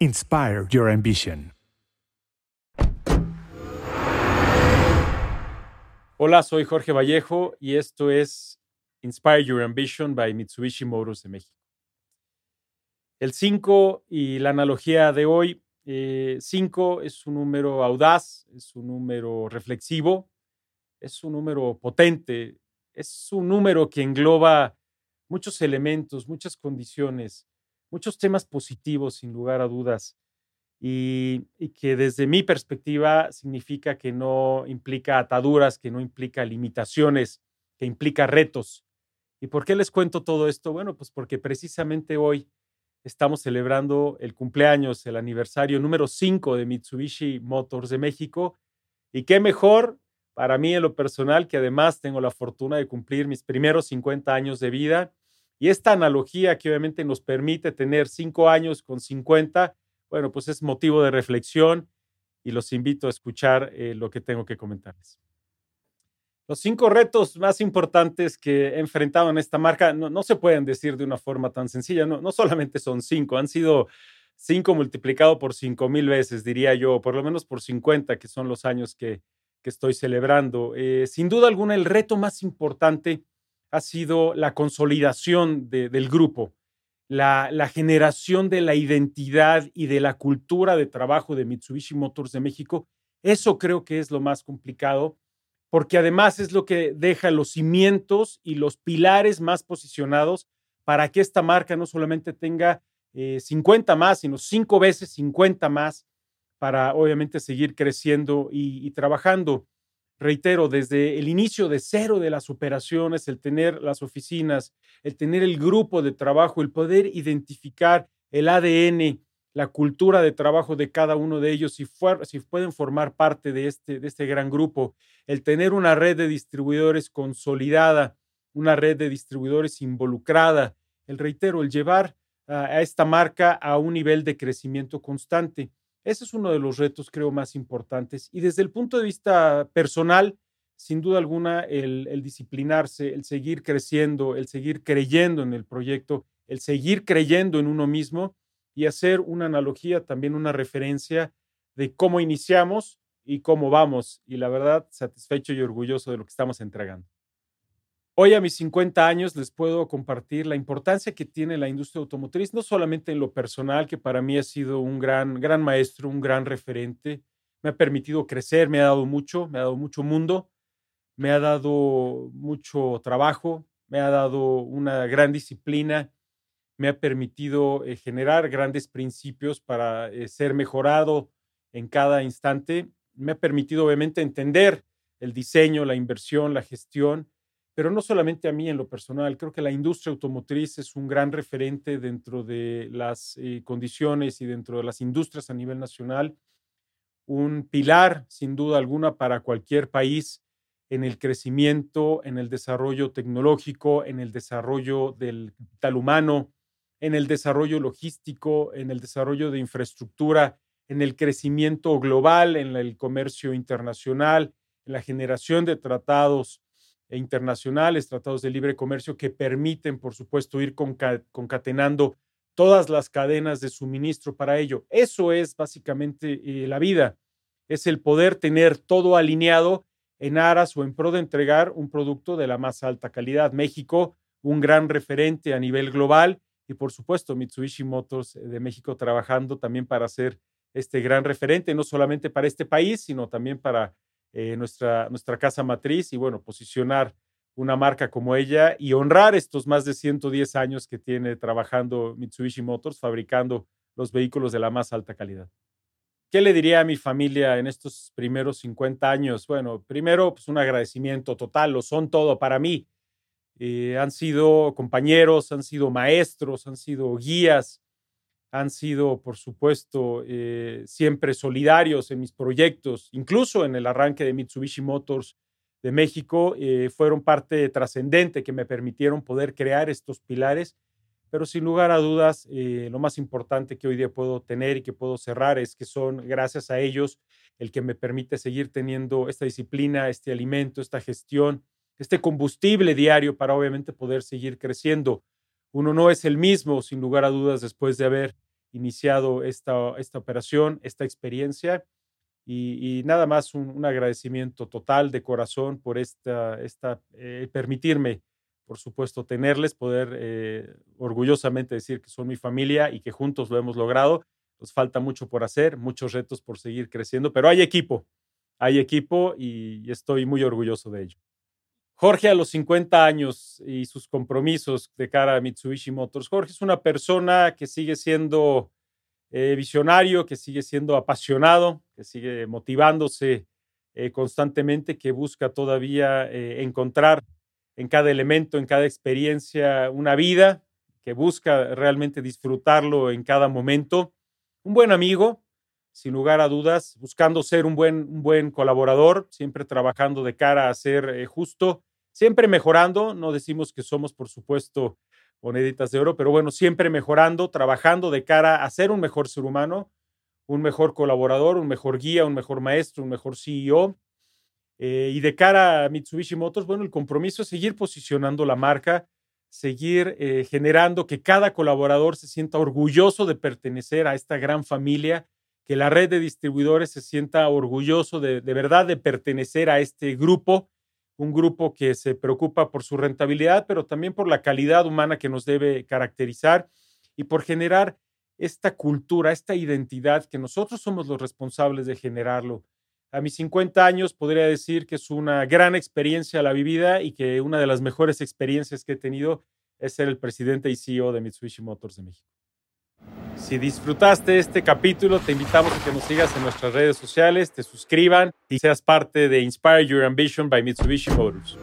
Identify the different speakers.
Speaker 1: Inspire Your Ambition.
Speaker 2: Hola, soy Jorge Vallejo y esto es Inspire Your Ambition by Mitsubishi Motors de México. El 5 y la analogía de hoy, 5 eh, es un número audaz, es un número reflexivo, es un número potente, es un número que engloba muchos elementos, muchas condiciones, muchos temas positivos, sin lugar a dudas, y, que desde mi perspectiva significa que no implica ataduras, que no implica limitaciones, que implica retos. ¿Y por qué les cuento todo esto? Bueno, pues porque precisamente hoy estamos celebrando el cumpleaños, el aniversario número 5 de Mitsubishi Motors de México. Y qué mejor para mí en lo personal, que además tengo la fortuna de cumplir mis primeros 50 años de vida y esta analogía que obviamente nos permite tener cinco años con 50, bueno, pues es motivo de reflexión y los invito a escuchar eh, lo que tengo que comentarles. Los cinco retos más importantes que he enfrentado en esta marca no, se pueden decir de una forma tan sencilla, no, no solamente son cinco, han sido cinco multiplicado por cinco mil veces, diría yo, por lo menos por 50, que son los años que, que estoy celebrando. Eh, sin duda alguna, el reto más importante ha sido la consolidación del grupo, la, generación de la identidad y de la cultura de trabajo de Mitsubishi Motors de México. Eso creo que es lo más complicado, porque además es lo que deja los cimientos y los pilares más posicionados para que esta marca no solamente tenga 50 eh, más, sino cinco veces 50 más para obviamente seguir creciendo y trabajando reitero, desde el inicio de cero de las operaciones, el tener las oficinas, el tener el grupo de trabajo, el poder identificar el ADN, la cultura de trabajo de cada uno de ellos, si, si pueden formar parte de este, de este gran grupo, el tener una red de distribuidores consolidada, una red de distribuidores involucrada, el reitero, el llevar a esta marca a un nivel de crecimiento constante. Ese es uno de los retos, creo, más importantes. Y desde el punto de vista personal, sin duda alguna, el, disciplinarse, el seguir creciendo, el seguir creyendo en el proyecto, el seguir creyendo en uno mismo y hacer una analogía, también una referencia de cómo iniciamos y cómo vamos. Y la verdad, satisfecho y orgulloso de lo que estamos entregando. Hoy a mis 50 años les puedo compartir la importancia que tiene la industria automotriz, no solamente en lo personal, que para mí ha sido un gran, gran maestro, un gran referente, me ha permitido crecer, me ha dado mucho, me ha dado mucho mundo, me ha dado mucho trabajo, me ha dado una gran disciplina, me ha permitido eh, generar grandes principios para eh, ser mejorado en cada instante, me ha permitido obviamente entender el diseño, la inversión, la gestión pero no solamente a mí en lo personal, creo que la industria automotriz es un gran referente dentro de las eh, condiciones y dentro de las industrias a nivel nacional, un pilar sin duda alguna para cualquier país en el crecimiento, en el desarrollo tecnológico, en el desarrollo del capital humano, en el desarrollo logístico, en el desarrollo de infraestructura, en el crecimiento global, en el comercio internacional, en la generación de tratados internacionales, tratados de libre comercio que permiten, por supuesto, ir concatenando todas las cadenas de suministro para ello. Eso es básicamente eh, la vida, es el poder tener todo alineado en aras o en pro de entregar un producto de la más alta calidad. México, un gran referente a nivel global y por supuesto Mitsubishi Motors de México trabajando también para ser este gran referente, no solamente para este país, sino también para eh, nuestra, nuestra casa matriz y bueno, posicionar una marca como ella y honrar estos más de 110 años que tiene trabajando Mitsubishi Motors, fabricando los vehículos de la más alta calidad. ¿Qué le diría a mi familia en estos primeros 50 años? Bueno, primero, pues un agradecimiento total, lo son todo para mí. Eh, han sido compañeros, han sido maestros, han sido guías, han sido, por supuesto, eh, siempre solidarios en mis proyectos, incluso en el arranque de Mitsubishi Motors de México, eh, fueron parte trascendente que me permitieron poder crear estos pilares, pero sin lugar a dudas, eh, lo más importante que hoy día puedo tener y que puedo cerrar es que son gracias a ellos el que me permite seguir teniendo esta disciplina, este alimento, esta gestión, este combustible diario para obviamente poder seguir creciendo uno no es el mismo, sin lugar a dudas, después de haber iniciado esta, esta operación, esta experiencia. Y, nada más un, agradecimiento total de corazón por esta, esta eh, permitirme, por supuesto, tenerles, poder eh, orgullosamente decir que son mi familia y que juntos lo hemos logrado. Nos falta mucho por hacer, muchos retos por seguir creciendo, pero hay equipo, hay equipo y estoy muy orgulloso de ello. Jorge a los 50 años y sus compromisos de cara a Mitsubishi Motors. Jorge es una persona que sigue siendo eh, visionario, que sigue siendo apasionado, que sigue motivándose eh, constantemente, que busca todavía eh, encontrar en cada elemento, en cada experiencia, una vida, que busca realmente disfrutarlo en cada momento. Un buen amigo, sin lugar a dudas, buscando ser un buen, un buen colaborador, siempre trabajando de cara a ser justo siempre mejorando, no decimos que somos, por supuesto, moneditas de oro, pero bueno, siempre mejorando, trabajando de cara a ser un mejor ser humano, un mejor colaborador, un mejor guía, un mejor maestro, un mejor CEO. Eh, y de cara a Mitsubishi Motors, bueno, el compromiso es seguir posicionando la marca, seguir eh, generando que cada colaborador se sienta orgulloso de pertenecer a esta gran familia, que la red de distribuidores se sienta orgulloso de, de verdad de pertenecer a este grupo un grupo que se preocupa por su rentabilidad, pero también por la calidad humana que nos debe caracterizar y por generar esta cultura, esta identidad que nosotros somos los responsables de generarlo. A mis 50 años podría decir que es una gran experiencia la vivida y que una de las mejores experiencias que he tenido es ser el presidente y CEO de Mitsubishi Motors de México. Si disfrutaste este capítulo, te invitamos a que nos sigas en nuestras redes sociales, te suscriban y seas parte de Inspire Your Ambition by Mitsubishi Motors.